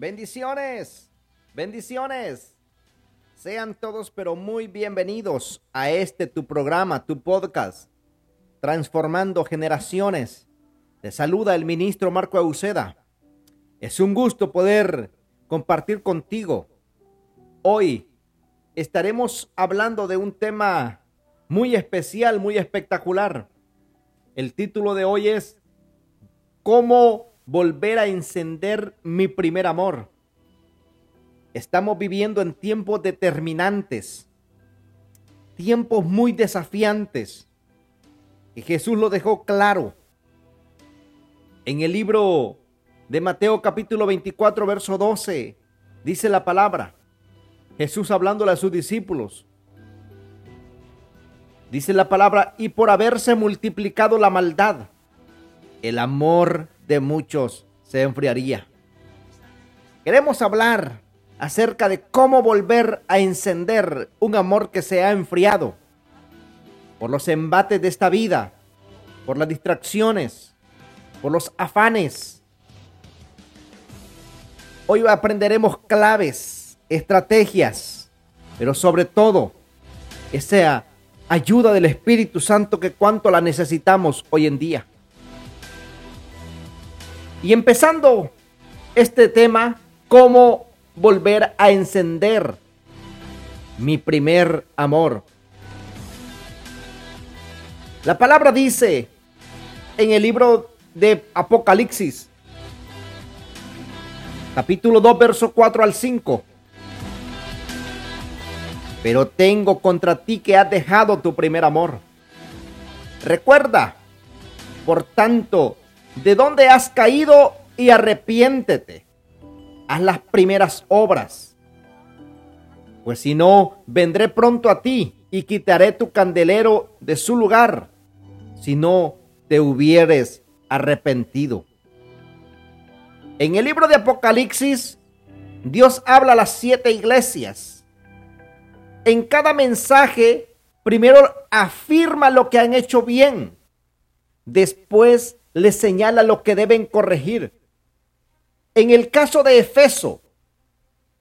Bendiciones, bendiciones. Sean todos pero muy bienvenidos a este tu programa, tu podcast, Transformando Generaciones. Te saluda el ministro Marco Auceda. Es un gusto poder compartir contigo. Hoy estaremos hablando de un tema muy especial, muy espectacular. El título de hoy es ¿Cómo volver a encender mi primer amor. Estamos viviendo en tiempos determinantes, tiempos muy desafiantes. Y Jesús lo dejó claro en el libro de Mateo capítulo 24, verso 12. Dice la palabra, Jesús hablándole a sus discípulos. Dice la palabra, y por haberse multiplicado la maldad, el amor de muchos se enfriaría. Queremos hablar acerca de cómo volver a encender un amor que se ha enfriado por los embates de esta vida, por las distracciones, por los afanes. Hoy aprenderemos claves, estrategias, pero sobre todo esa ayuda del Espíritu Santo que cuanto la necesitamos hoy en día. Y empezando este tema, cómo volver a encender mi primer amor. La palabra dice en el libro de Apocalipsis, capítulo 2, verso 4 al 5. Pero tengo contra ti que has dejado tu primer amor. Recuerda, por tanto, de dónde has caído y arrepiéntete. Haz las primeras obras. Pues si no, vendré pronto a ti y quitaré tu candelero de su lugar, si no te hubieres arrepentido. En el libro de Apocalipsis, Dios habla a las siete iglesias. En cada mensaje, primero afirma lo que han hecho bien. Después les señala lo que deben corregir. En el caso de Efeso,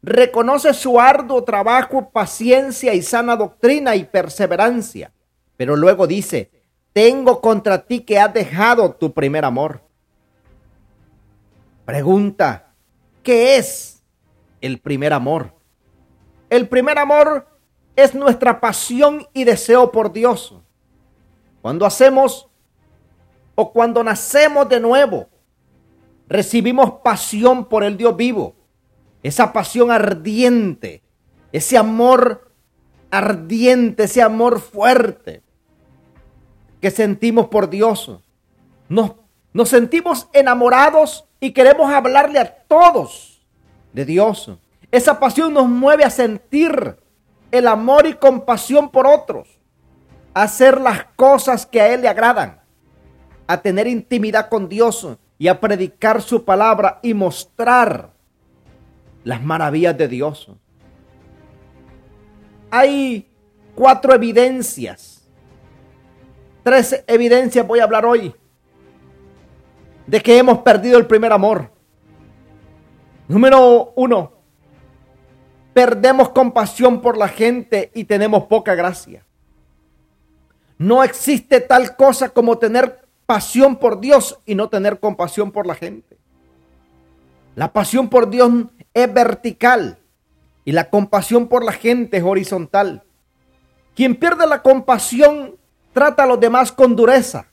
reconoce su arduo trabajo, paciencia y sana doctrina y perseverancia. Pero luego dice, tengo contra ti que has dejado tu primer amor. Pregunta, ¿qué es el primer amor? El primer amor es nuestra pasión y deseo por Dios. Cuando hacemos o cuando nacemos de nuevo, recibimos pasión por el Dios vivo. Esa pasión ardiente, ese amor ardiente, ese amor fuerte que sentimos por Dios. Nos, nos sentimos enamorados y queremos hablarle a todos de Dios. Esa pasión nos mueve a sentir el amor y compasión por otros, a hacer las cosas que a Él le agradan a tener intimidad con Dios y a predicar su palabra y mostrar las maravillas de Dios. Hay cuatro evidencias, tres evidencias voy a hablar hoy de que hemos perdido el primer amor. Número uno, perdemos compasión por la gente y tenemos poca gracia. No existe tal cosa como tener pasión por Dios y no tener compasión por la gente. La pasión por Dios es vertical y la compasión por la gente es horizontal. Quien pierde la compasión trata a los demás con dureza.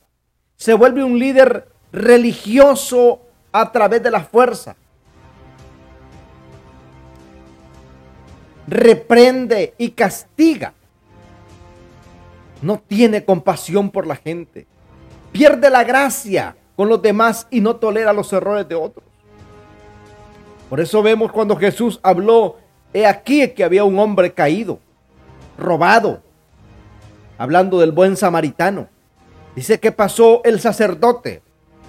Se vuelve un líder religioso a través de la fuerza. Reprende y castiga. No tiene compasión por la gente pierde la gracia con los demás y no tolera los errores de otros. Por eso vemos cuando Jesús habló, he aquí que había un hombre caído, robado, hablando del buen samaritano. Dice que pasó el sacerdote,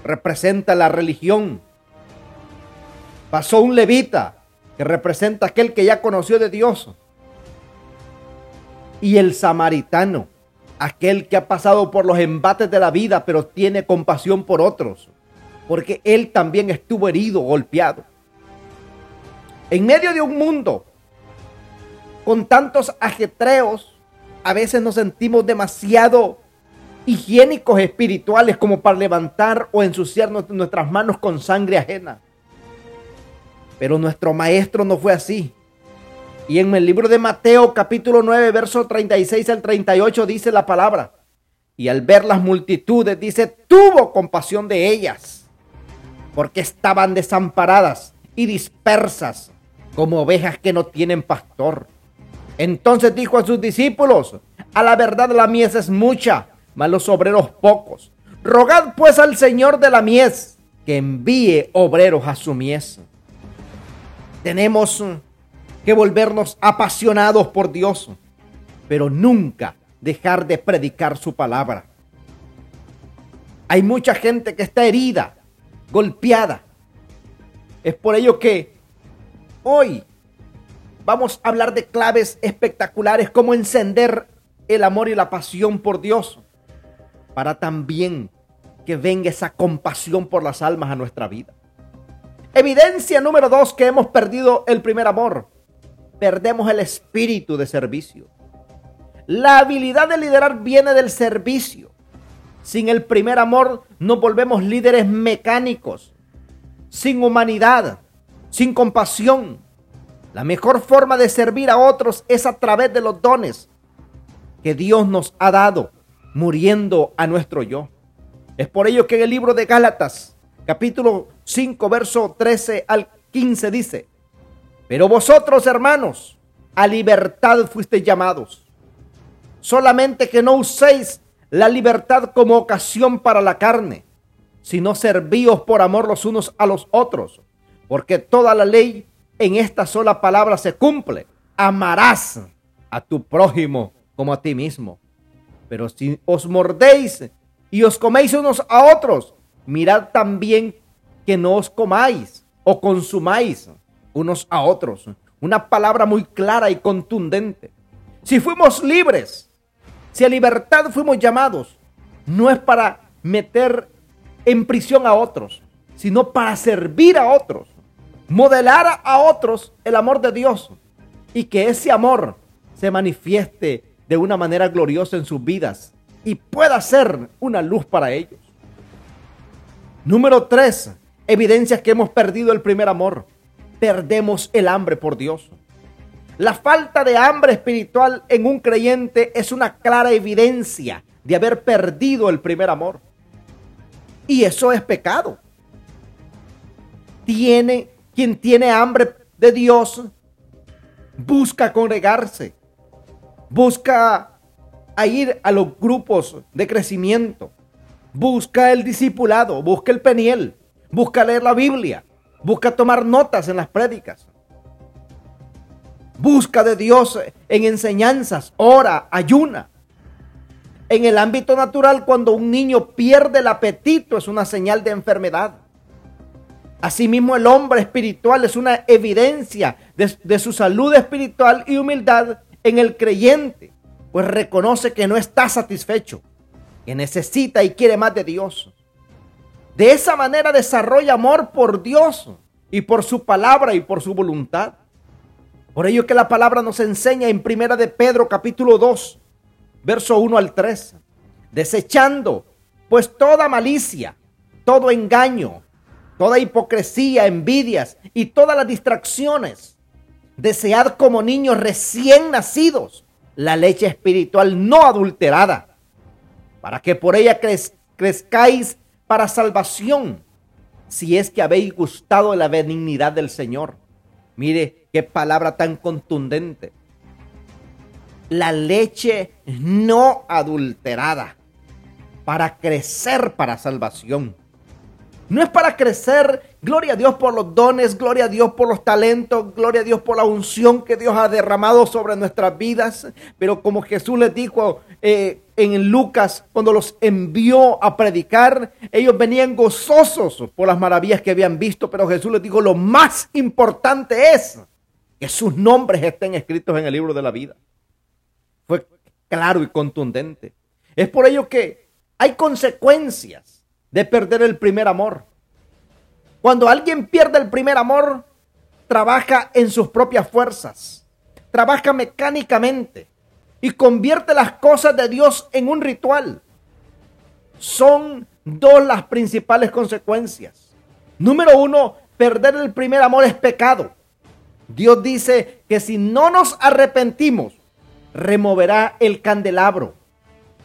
representa la religión. Pasó un levita, que representa aquel que ya conoció de Dios. Y el samaritano, aquel que ha pasado por los embates de la vida, pero tiene compasión por otros, porque él también estuvo herido, golpeado. En medio de un mundo con tantos ajetreos, a veces nos sentimos demasiado higiénicos espirituales como para levantar o ensuciar nuestras manos con sangre ajena. Pero nuestro maestro no fue así. Y en el libro de Mateo capítulo 9, verso 36 al 38 dice la palabra. Y al ver las multitudes, dice, tuvo compasión de ellas, porque estaban desamparadas y dispersas como ovejas que no tienen pastor. Entonces dijo a sus discípulos, a la verdad la mies es mucha, mas los obreros pocos. Rogad pues al Señor de la mies que envíe obreros a su mies. Tenemos que volvernos apasionados por Dios, pero nunca dejar de predicar su palabra. Hay mucha gente que está herida, golpeada. Es por ello que hoy vamos a hablar de claves espectaculares, como encender el amor y la pasión por Dios, para también que venga esa compasión por las almas a nuestra vida. Evidencia número dos que hemos perdido el primer amor. Perdemos el espíritu de servicio. La habilidad de liderar viene del servicio. Sin el primer amor nos volvemos líderes mecánicos, sin humanidad, sin compasión, la mejor forma de servir a otros es a través de los dones que Dios nos ha dado, muriendo a nuestro yo. Es por ello que en el libro de Gálatas, capítulo 5, verso 13 al 15 dice, pero vosotros hermanos, a libertad fuisteis llamados, solamente que no uséis la libertad como ocasión para la carne, sino servíos por amor los unos a los otros, porque toda la ley en esta sola palabra se cumple. Amarás a tu prójimo como a ti mismo. Pero si os mordéis y os coméis unos a otros, mirad también que no os comáis o consumáis unos a otros. Una palabra muy clara y contundente. Si fuimos libres, si a libertad fuimos llamados, no es para meter en prisión a otros, sino para servir a otros modelar a otros el amor de Dios y que ese amor se manifieste de una manera gloriosa en sus vidas y pueda ser una luz para ellos. Número tres, evidencias que hemos perdido el primer amor. Perdemos el hambre por Dios. La falta de hambre espiritual en un creyente es una clara evidencia de haber perdido el primer amor. Y eso es pecado. Tiene quien tiene hambre de Dios busca congregarse, busca ir a los grupos de crecimiento, busca el discipulado, busca el peniel, busca leer la Biblia, busca tomar notas en las prédicas. Busca de Dios en enseñanzas, ora, ayuna. En el ámbito natural, cuando un niño pierde el apetito, es una señal de enfermedad. Asimismo, el hombre espiritual es una evidencia de, su salud espiritual y humildad en el creyente, pues reconoce que no está satisfecho, que necesita y quiere más de Dios. De esa manera desarrolla amor por Dios y por su palabra y por su voluntad. Por ello que la palabra nos enseña en Primera de Pedro capítulo 2, verso 1 al 3, desechando pues toda malicia, todo engaño, toda hipocresía, envidias y todas las distracciones. Desead como niños recién nacidos la leche espiritual no adulterada, para que por ella crezcáis para salvación, si es que habéis gustado la benignidad del Señor. Mire qué palabra tan contundente. La leche no adulterada, para crecer para salvación. No es para crecer, gloria a Dios por los dones, gloria a Dios por los talentos, gloria a Dios por la unción que Dios ha derramado sobre nuestras vidas. Pero como Jesús les dijo eh, en Lucas, cuando los envió a predicar, ellos venían gozosos por las maravillas que habían visto. Pero Jesús les dijo, lo más importante es que sus nombres estén escritos en el libro de la vida. Fue claro y contundente. Es por ello que hay consecuencias de perder el primer amor. Cuando alguien pierde el primer amor, trabaja en sus propias fuerzas, trabaja mecánicamente y convierte las cosas de Dios en un ritual. Son dos las principales consecuencias. Número uno, perder el primer amor es pecado. Dios dice que si no nos arrepentimos, removerá el candelabro.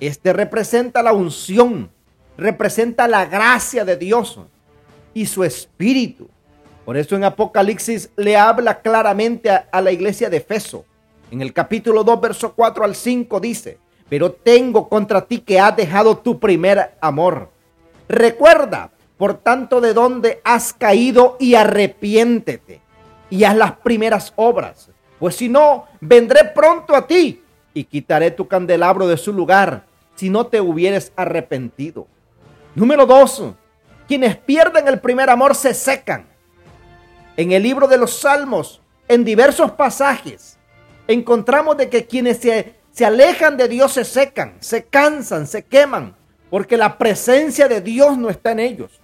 Este representa la unción, representa la gracia de Dios y su espíritu. Por eso en Apocalipsis le habla claramente a, la iglesia de Efeso. En el capítulo 2, verso 4 al 5 dice, pero tengo contra ti que has dejado tu primer amor. Recuerda, por tanto, de dónde has caído y arrepiéntete y haz las primeras obras. Pues si no, vendré pronto a ti y quitaré tu candelabro de su lugar si no te hubieres arrepentido. Número dos, quienes pierden el primer amor se secan. En el libro de los Salmos, en diversos pasajes, encontramos de que quienes se, se alejan de Dios se secan, se cansan, se queman, porque la presencia de Dios no está en ellos.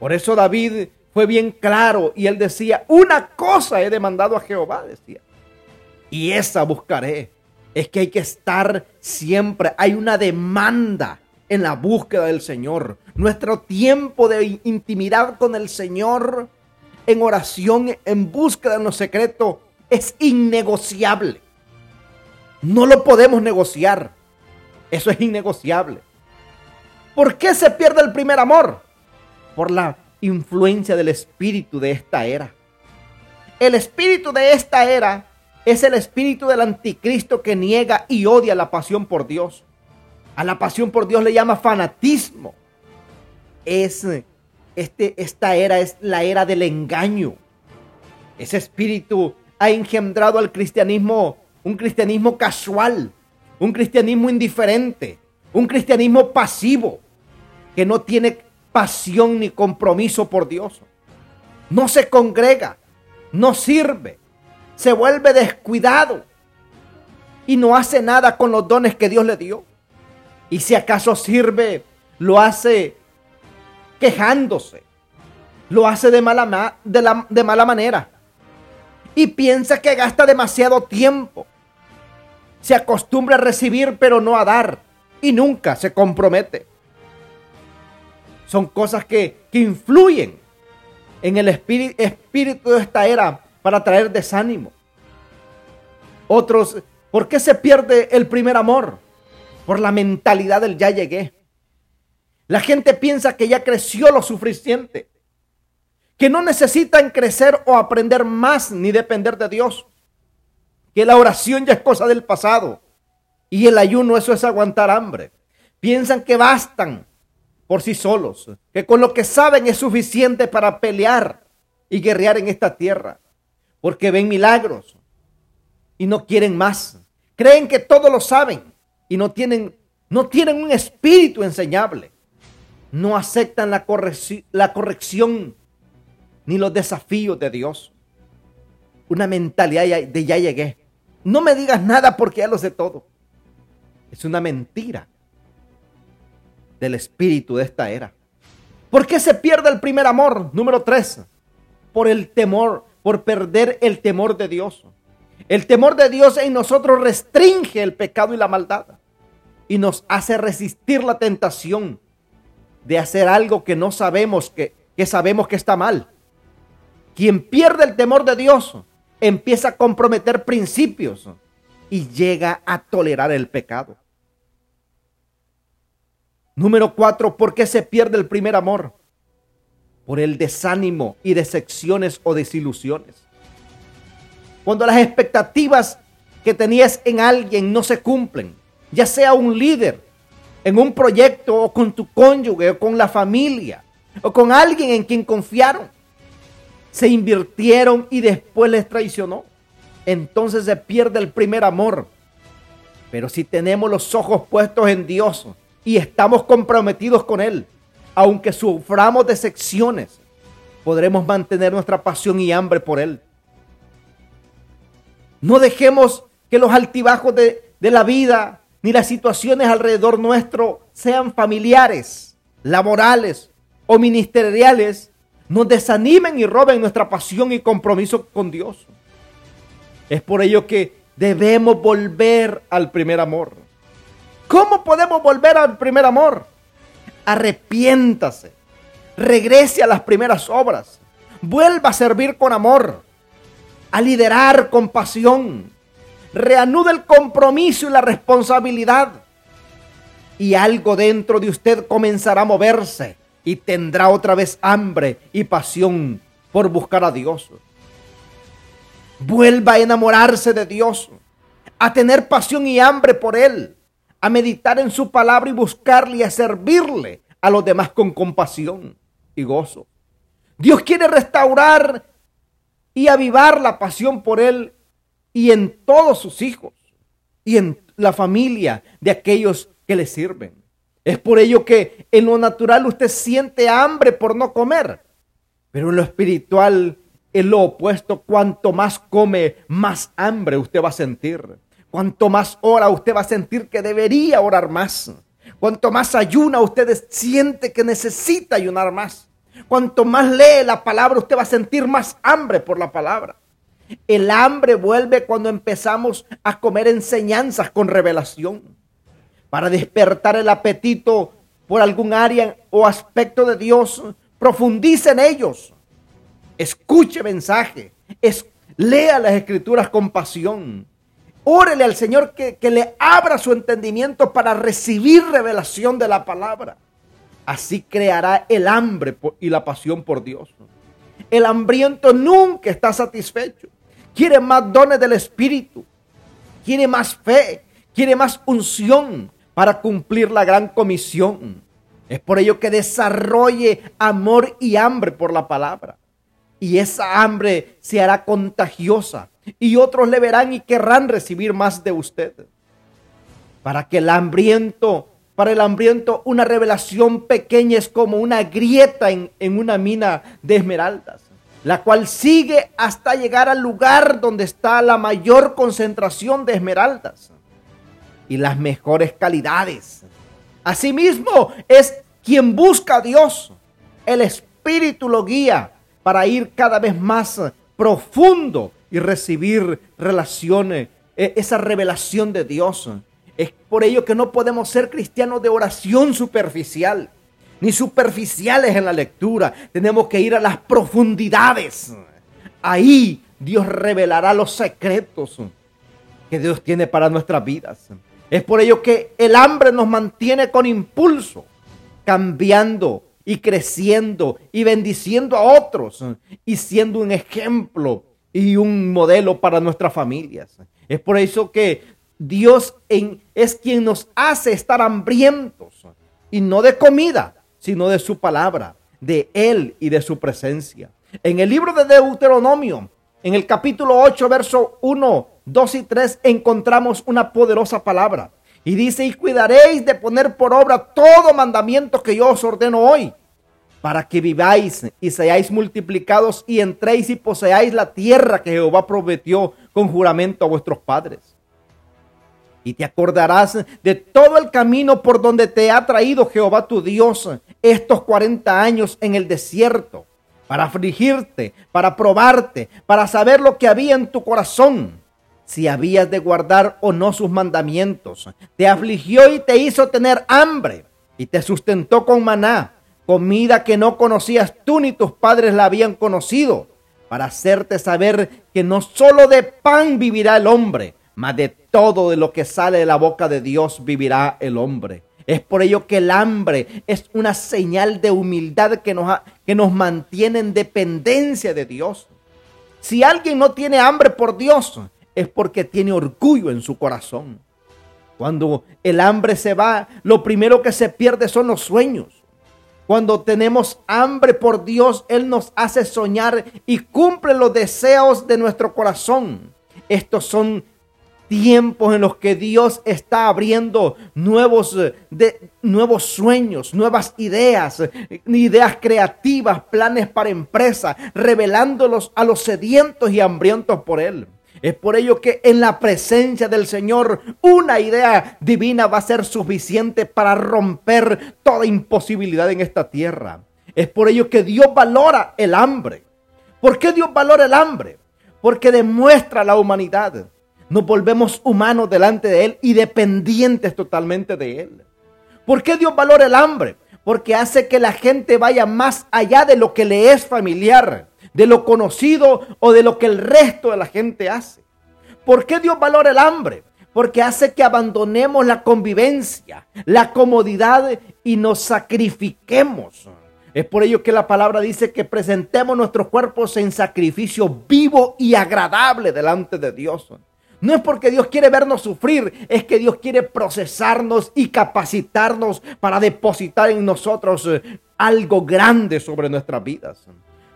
Por eso David fue bien claro y él decía, una cosa he demandado a Jehová, decía, y esa buscaré. Es que hay que estar siempre, hay una demanda en la búsqueda del Señor. Nuestro tiempo de intimidad con el Señor en oración, en búsqueda en lo secreto, es innegociable. No lo podemos negociar. Eso es innegociable. ¿Por qué se pierde el primer amor? Por la influencia del espíritu de esta era. El espíritu de esta era es el espíritu del anticristo que niega y odia la pasión por Dios. A la pasión por Dios le llama fanatismo. Es este, esta era es la era del engaño. Ese espíritu ha engendrado al cristianismo, un cristianismo casual, un cristianismo indiferente, un cristianismo pasivo, que no tiene pasión ni compromiso por Dios. No se congrega, no sirve, se vuelve descuidado y no hace nada con los dones que Dios le dio. Y si acaso sirve, lo hace quejándose. Lo hace de mala, de, de mala manera. Y piensa que gasta demasiado tiempo. Se acostumbra a recibir pero no a dar. Y nunca se compromete. Son cosas que, que influyen en el espíritu, espíritu de esta era para traer desánimo. Otros, ¿por qué se pierde el primer amor? Por la mentalidad del ya llegué. La gente piensa que ya creció lo suficiente, que no necesitan crecer o aprender más ni depender de Dios, que la oración ya es cosa del pasado y el ayuno eso es aguantar hambre. Piensan que bastan por sí solos, que con lo que saben es suficiente para pelear y guerrear en esta tierra, porque ven milagros y no quieren más. Creen que todo lo saben y no tienen, no tienen un espíritu enseñable. No aceptan la, la corrección ni los desafíos de Dios. Una mentalidad de ya llegué. No me digas nada porque ya lo sé todo. Es una mentira del espíritu de esta era. ¿Por qué se pierde el primer amor? Número tres, por el temor, por perder el temor de Dios. El temor de Dios en nosotros restringe el pecado y la maldad y nos hace resistir la tentación de hacer algo que no sabemos que, que sabemos que está mal. Quien pierde el temor de Dios empieza a comprometer principios y llega a tolerar el pecado. Número cuatro, ¿por qué se pierde el primer amor? Por el desánimo y decepciones o desilusiones. Cuando las expectativas que tenías en alguien no se cumplen, ya sea un líder, en un proyecto o con tu cónyuge o con la familia o con alguien en quien confiaron, se invirtieron y después les traicionó. Entonces se pierde el primer amor. Pero si tenemos los ojos puestos en Dios, y estamos comprometidos con Él, aunque suframos decepciones, podremos mantener nuestra pasión y hambre por Él. No dejemos que los altibajos de, de la vida ni las situaciones alrededor nuestro sean familiares, laborales o ministeriales, nos desanimen y roben nuestra pasión y compromiso con Dios. Es por ello que debemos volver al primer amor. ¿Cómo podemos volver al primer amor? Arrepiéntase, regrese a las primeras obras, vuelva a servir con amor, a liderar con pasión, reanude el compromiso y la responsabilidad. Y algo dentro de usted comenzará a moverse y tendrá otra vez hambre y pasión por buscar a Dios. Vuelva a enamorarse de Dios, a tener pasión y hambre por Él, a meditar en su palabra y buscarle y a servirle a los demás con compasión y gozo. Dios quiere restaurar y avivar la pasión por Él y en todos sus hijos y en la familia de aquellos que le sirven. Es por ello que en lo natural usted siente hambre por no comer, pero en lo espiritual es lo opuesto. Cuanto más come, más hambre usted va a sentir. Cuanto más ora, usted va a sentir que debería orar más. Cuanto más ayuna, usted siente que necesita ayunar más. Cuanto más lee la palabra, usted va a sentir más hambre por la palabra. El hambre vuelve cuando empezamos a comer enseñanzas con revelación. Para despertar el apetito por algún área o aspecto de Dios, profundice en ellos. Escuche mensaje. lea las escrituras con pasión. Órele al Señor que, que le abra su entendimiento para recibir revelación de la palabra. Así creará el hambre y la pasión por Dios. El hambriento nunca está satisfecho. Quiere más dones del Espíritu. Quiere más fe. Quiere más unción para cumplir la gran comisión. Es por ello que desarrolle amor y hambre por la palabra. Y esa hambre se hará contagiosa. Y otros le verán y querrán recibir más de usted. Para que el hambriento para el hambriento, una revelación pequeña es como una grieta en, una mina de esmeraldas, la cual sigue hasta llegar al lugar donde está la mayor concentración de esmeraldas y las mejores calidades. Asimismo, es quien busca a Dios. El Espíritu lo guía para ir cada vez más profundo y recibir relaciones, esa revelación de Dios. Es por ello que no podemos ser cristianos de oración superficial, ni superficiales en la lectura. Tenemos que ir a las profundidades. Ahí Dios revelará los secretos que Dios tiene para nuestras vidas. Es por ello que el hambre nos mantiene con impulso, cambiando y creciendo y bendiciendo a otros y siendo un ejemplo y un modelo para nuestras familias. Es por eso que Dios es quien nos hace estar hambrientos y no de comida, sino de su palabra, de Él y de su presencia. En el libro de Deuteronomio, en el capítulo 8, verso 1, 2 y 3, encontramos una poderosa palabra. Y dice, y cuidaréis de poner por obra todo mandamiento que yo os ordeno hoy, para que viváis y seáis multiplicados y entréis y poseáis la tierra que Jehová prometió con juramento a vuestros padres y te acordarás de todo el camino por donde te ha traído Jehová tu Dios estos 40 años en el desierto, para afligirte, para probarte, para saber lo que había en tu corazón, si habías de guardar o no sus mandamientos. Te afligió y te hizo tener hambre y te sustentó con maná, comida que no conocías tú ni tus padres la habían conocido, para hacerte saber que no solo de pan vivirá el hombre, mas de todo de lo que sale de la boca de Dios vivirá el hombre. Es por ello que el hambre es una señal de humildad que nos, que nos mantiene en dependencia de Dios. Si alguien no tiene hambre por Dios, es porque tiene orgullo en su corazón. Cuando el hambre se va, lo primero que se pierde son los sueños. Cuando tenemos hambre por Dios, Él nos hace soñar y cumple los deseos de nuestro corazón. Estos son tiempos en los que Dios está abriendo nuevos, eh, de, nuevos sueños, nuevas ideas, eh, ideas creativas, planes para empresas, revelándolos a los sedientos y hambrientos por Él. Es por ello que en la presencia del Señor una idea divina va a ser suficiente para romper toda imposibilidad en esta tierra. Es por ello que Dios valora el hambre. ¿Por qué Dios valora el hambre? Porque demuestra la humanidad. Nos volvemos humanos delante de Él y dependientes totalmente de Él. ¿Por qué Dios valora el hambre? Porque hace que la gente vaya más allá de lo que le es familiar, de lo conocido o de lo que el resto de la gente hace. ¿Por qué Dios valora el hambre? Porque hace que abandonemos la convivencia, la comodidad y nos sacrifiquemos. Es por ello que la palabra dice que presentemos nuestros cuerpos en sacrificio vivo y agradable delante de Dios. No es porque Dios quiere vernos sufrir, es que Dios quiere procesarnos y capacitarnos para depositar en nosotros eh, algo grande sobre nuestras vidas.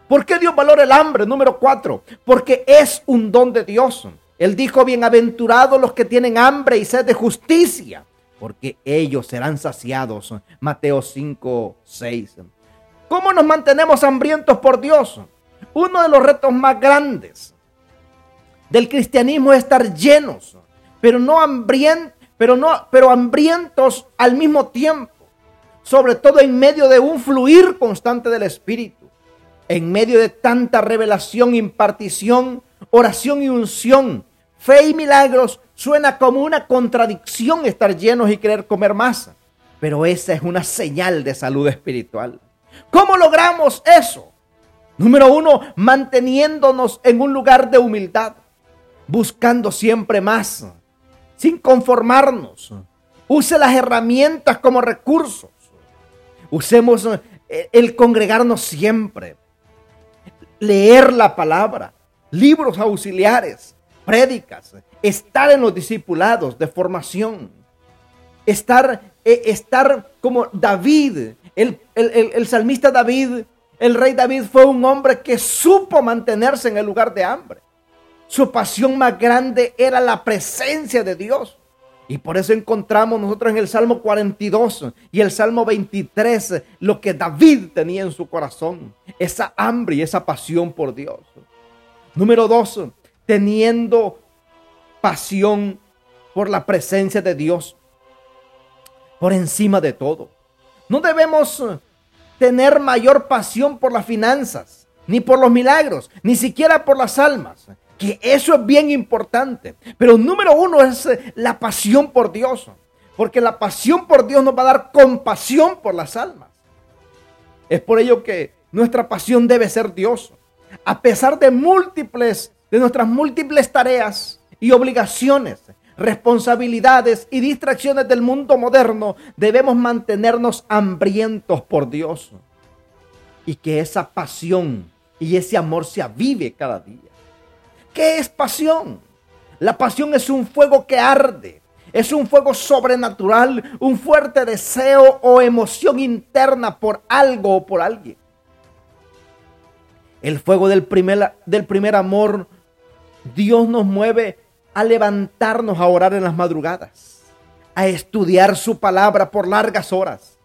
¿Por qué Dios valora el hambre? Número cuatro, porque es un don de Dios. Él dijo, bienaventurados los que tienen hambre y sed de justicia, porque ellos serán saciados. Mateo 5, 6. ¿Cómo nos mantenemos hambrientos por Dios? Uno de los retos más grandes del cristianismo es estar llenos, pero no hambrientos, pero hambrientos al mismo tiempo, sobre todo en medio de un fluir constante del Espíritu, en medio de tanta revelación, impartición, oración y unción, fe y milagros, suena como una contradicción estar llenos y querer comer más, pero esa es una señal de salud espiritual. ¿Cómo logramos eso? Número uno, manteniéndonos en un lugar de humildad buscando siempre más, sin conformarnos. Use las herramientas como recursos. Usemos eh, el congregarnos siempre, leer la palabra, libros auxiliares, prédicas, estar en los discipulados de formación, estar, eh, estar como David, el, el salmista David, el rey David fue un hombre que supo mantenerse en el lugar de hambre. Su pasión más grande era la presencia de Dios. Y por eso encontramos nosotros en el Salmo 42 y el Salmo 23 lo que David tenía en su corazón, esa hambre y esa pasión por Dios. Número dos, teniendo pasión por la presencia de Dios por encima de todo. No debemos tener mayor pasión por las finanzas, ni por los milagros, ni siquiera por las almas que eso es bien importante. Pero número uno es eh, la pasión por Dios. Porque la pasión por Dios nos va a dar compasión por las almas. Es por ello que nuestra pasión debe ser Dios. A pesar de múltiples, de nuestras múltiples tareas y obligaciones, responsabilidades y distracciones del mundo moderno, debemos mantenernos hambrientos por Dios. Y que esa pasión y ese amor se avive cada día. ¿Qué es pasión? La pasión es un fuego que arde. Es un fuego sobrenatural, un fuerte deseo o emoción interna por algo o por alguien. El fuego del primer, del primer amor, Dios nos mueve a levantarnos a orar en las madrugadas, a estudiar su palabra por largas horas.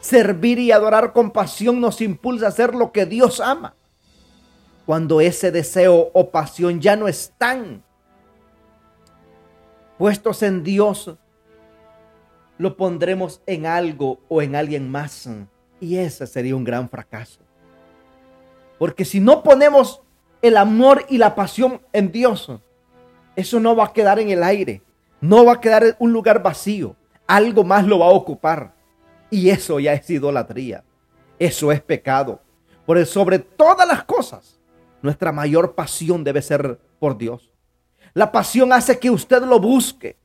Servir y adorar con pasión nos impulsa a hacer lo que Dios ama cuando ese deseo o pasión ya no están puestos en Dios, lo pondremos en algo o en alguien más. Y ese sería un gran fracaso. Porque si no ponemos el amor y la pasión en Dios, eso no va a quedar en el aire. No va a quedar en un lugar vacío. Algo más lo va a ocupar. Y eso ya es idolatría. Eso es pecado. Por sobre todas las cosas, nuestra mayor pasión debe ser por Dios. La pasión hace que usted lo busque.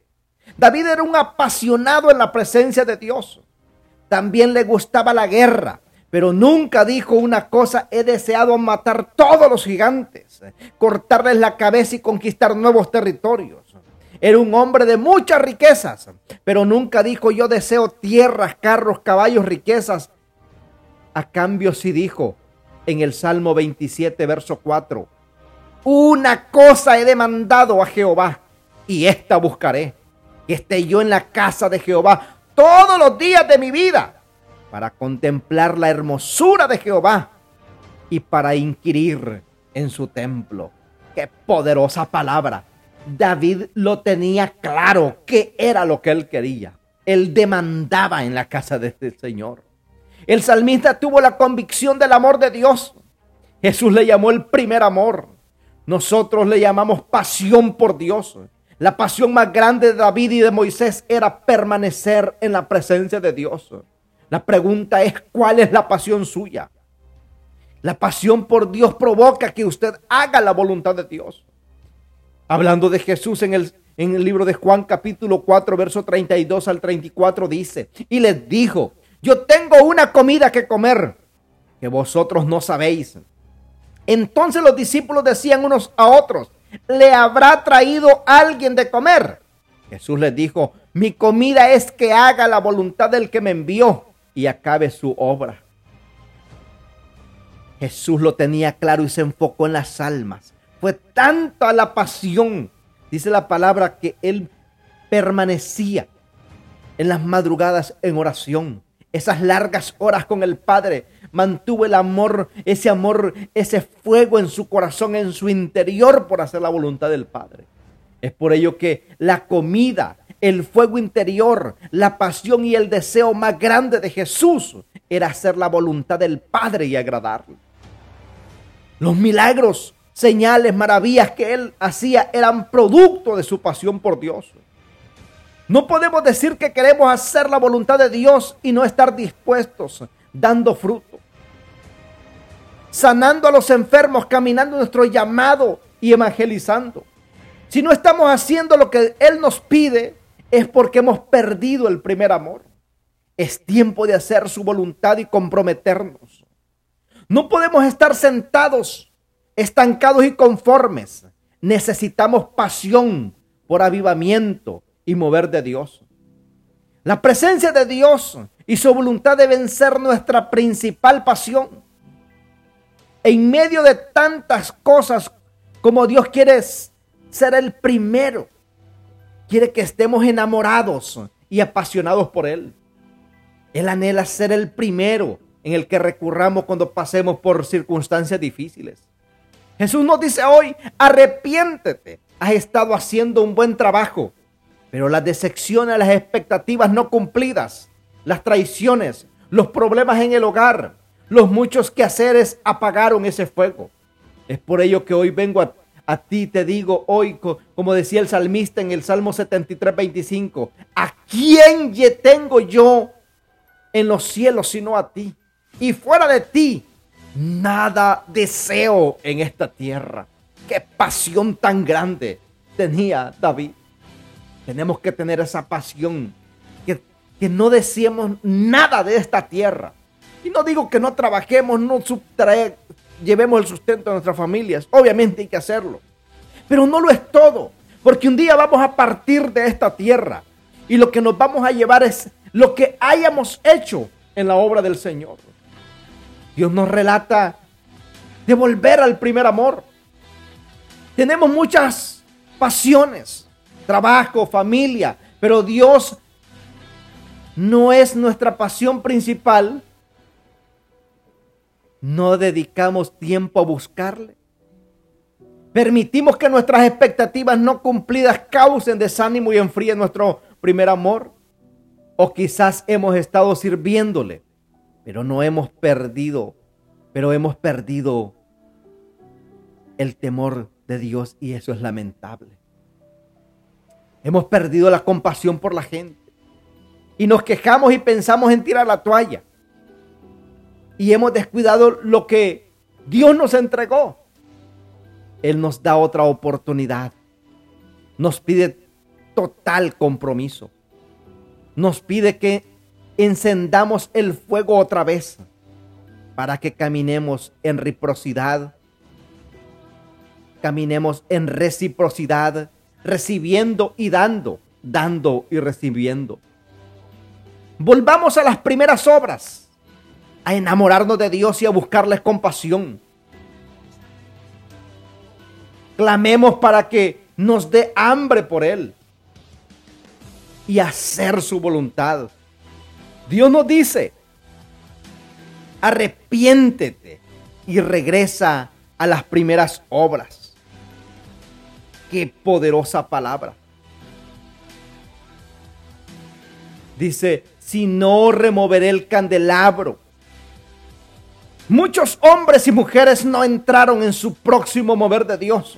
David era un apasionado en la presencia de Dios. También le gustaba la guerra, pero nunca dijo una cosa, he deseado matar todos los gigantes, cortarles la cabeza y conquistar nuevos territorios. Era un hombre de muchas riquezas, pero nunca dijo yo deseo tierras, carros, caballos, riquezas. A cambio sí dijo, en el Salmo 27, verso 4. Una cosa he demandado a Jehová y esta buscaré, que esté yo en la casa de Jehová todos los días de mi vida para contemplar la hermosura de Jehová y para inquirir en su templo. Qué poderosa palabra. David lo tenía claro qué era lo que él quería. Él demandaba en la casa de este Señor. El salmista tuvo la convicción del amor de Dios. Jesús le llamó el primer amor. Nosotros le llamamos pasión por Dios. La pasión más grande de David y de Moisés era permanecer en la presencia de Dios. La pregunta es, ¿cuál es la pasión suya? La pasión por Dios provoca que usted haga la voluntad de Dios. Hablando de Jesús en el, en el libro de Juan capítulo 4, verso 32 al 34 dice, y les dijo, yo tengo una comida que comer que vosotros no sabéis. Entonces los discípulos decían unos a otros, ¿le habrá traído alguien de comer? Jesús les dijo, mi comida es que haga la voluntad del que me envió y acabe su obra. Jesús lo tenía claro y se enfocó en las almas. Fue tanta la pasión, dice la palabra, que él permanecía en las madrugadas en oración. Esas largas horas con el Padre mantuvo el amor, ese amor, ese fuego en su corazón, en su interior por hacer la voluntad del Padre. Es por ello que la comida, el fuego interior, la pasión y el deseo más grande de Jesús era hacer la voluntad del Padre y agradarle. Los milagros, señales, maravillas que él hacía eran producto de su pasión por Dios. No podemos decir que queremos hacer la voluntad de Dios y no estar dispuestos, dando fruto. Sanando a los enfermos, caminando nuestro llamado y evangelizando. Si no estamos haciendo lo que Él nos pide, es porque hemos perdido el primer amor. Es tiempo de hacer su voluntad y comprometernos. No podemos estar sentados, estancados y conformes. Necesitamos pasión por avivamiento y mover de Dios. La presencia de Dios y su voluntad deben ser nuestra principal pasión. En medio de tantas cosas como Dios quiere ser el primero, quiere que estemos enamorados y apasionados por Él. Él anhela ser el primero en el que recurramos cuando pasemos por circunstancias difíciles. Jesús nos dice hoy, arrepiéntete, has estado haciendo un buen trabajo, pero las decepciones, las expectativas no cumplidas, las traiciones, los problemas en el hogar, los muchos quehaceres apagaron ese fuego. Es por ello que hoy vengo a, a ti, te digo hoy, como decía el salmista en el Salmo 73, 25, ¿a quién tengo yo en los cielos sino a ti? y fuera de ti nada deseo en esta tierra. Qué pasión tan grande tenía David. Tenemos que tener esa pasión, que, no deseemos nada de esta tierra. Y no digo que no trabajemos, no llevemos el sustento de nuestras familias. Obviamente hay que hacerlo. Pero no lo es todo, porque un día vamos a partir de esta tierra y lo que nos vamos a llevar es lo que hayamos hecho en la obra del Señor. Dios nos relata de volver al primer amor. Tenemos muchas pasiones, trabajo, familia, pero Dios no es nuestra pasión principal. No dedicamos tiempo a buscarle. Permitimos que nuestras expectativas no cumplidas causen desánimo y enfríen nuestro primer amor. O quizás hemos estado sirviéndole pero no hemos perdido, pero hemos perdido el temor de Dios y eso es lamentable. Hemos perdido la compasión por la gente y nos quejamos y pensamos en tirar la toalla. Y hemos descuidado lo que Dios nos entregó. Él nos da otra oportunidad. Nos pide total compromiso. Nos pide que encendamos el fuego otra vez para que caminemos en reciprocidad, caminemos en reciprocidad, recibiendo y dando, dando y recibiendo. Volvamos a las primeras obras, a enamorarnos de Dios y a buscarles compasión. Clamemos para que nos dé hambre por Él y hacer su voluntad. Dios nos dice, arrepiéntete y regresa a las primeras obras. Qué poderosa palabra. Dice, si no removeré el candelabro Muchos hombres y mujeres no entraron en su próximo mover de Dios,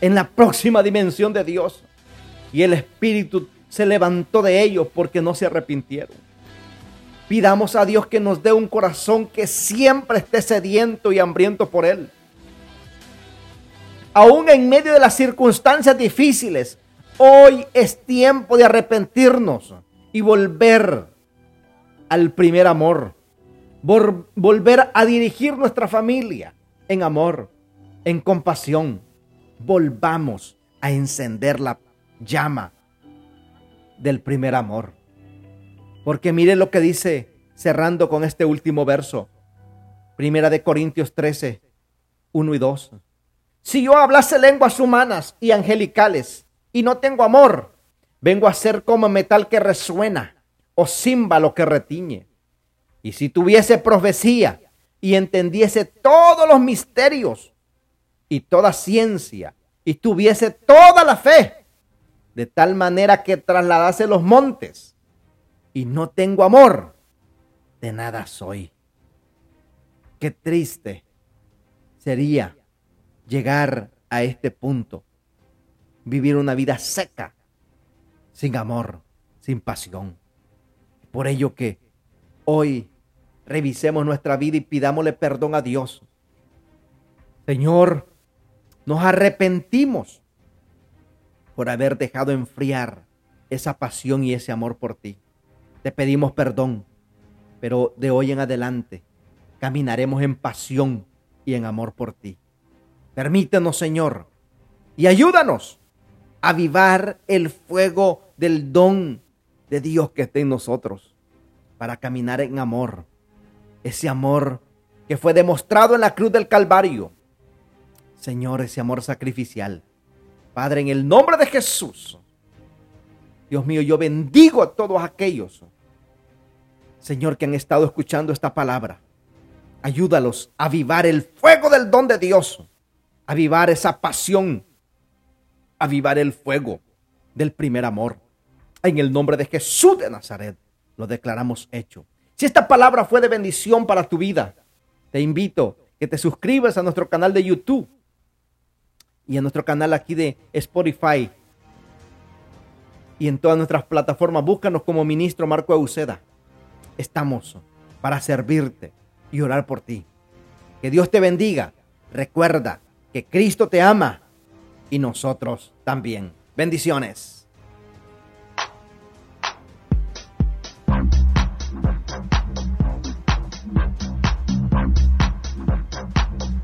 en la próxima dimensión de Dios. Y el Espíritu se levantó de ellos porque no se arrepintieron. Pidamos a Dios que nos dé un corazón que siempre esté sediento y hambriento por Él. Aún en medio de las circunstancias difíciles, hoy es tiempo de arrepentirnos y volver al primer amor. volver a dirigir nuestra familia en amor, en compasión. Volvamos a encender la llama del primer amor. Porque mire lo que dice cerrando con este último verso. Primera de Corintios 13, 1 y 2. Si yo hablase lenguas humanas y angelicales y no tengo amor, vengo a ser como metal que resuena o címbalo que retiñe. Y si tuviese profecía y entendiese todos los misterios y toda ciencia y tuviese toda la fe, de tal manera que trasladase los montes y no tengo amor, de nada soy. Qué triste sería llegar a este punto, vivir una vida seca, sin amor, sin pasión. Por ello que hoy revisemos nuestra vida y pidámosle perdón a Dios. Señor, nos arrepentimos por haber dejado enfriar esa pasión y ese amor por ti. Te pedimos perdón, pero de hoy en adelante caminaremos en pasión y en amor por ti. Permítenos, Señor, y ayúdanos a avivar el fuego del don de Dios que está en nosotros para caminar en amor. Ese amor que fue demostrado en la cruz del Calvario. Señor, ese amor sacrificial. Padre, en el nombre de Jesús, Dios mío, yo bendigo a todos aquellos, Señor, que han estado escuchando esta palabra. Ayúdalos a avivar el fuego del don de Dios, avivar esa pasión, avivar el fuego del primer amor. En el nombre de Jesús de Nazaret lo declaramos hecho. Si esta palabra fue de bendición para tu vida, te invito que te suscribas a nuestro canal de YouTube y a nuestro canal aquí de Spotify y en todas nuestras plataformas. Búscanos como ministro Marco Euseda. Estamos para servirte y orar por ti. Que Dios te bendiga. Recuerda que Cristo te ama y nosotros también. Bendiciones.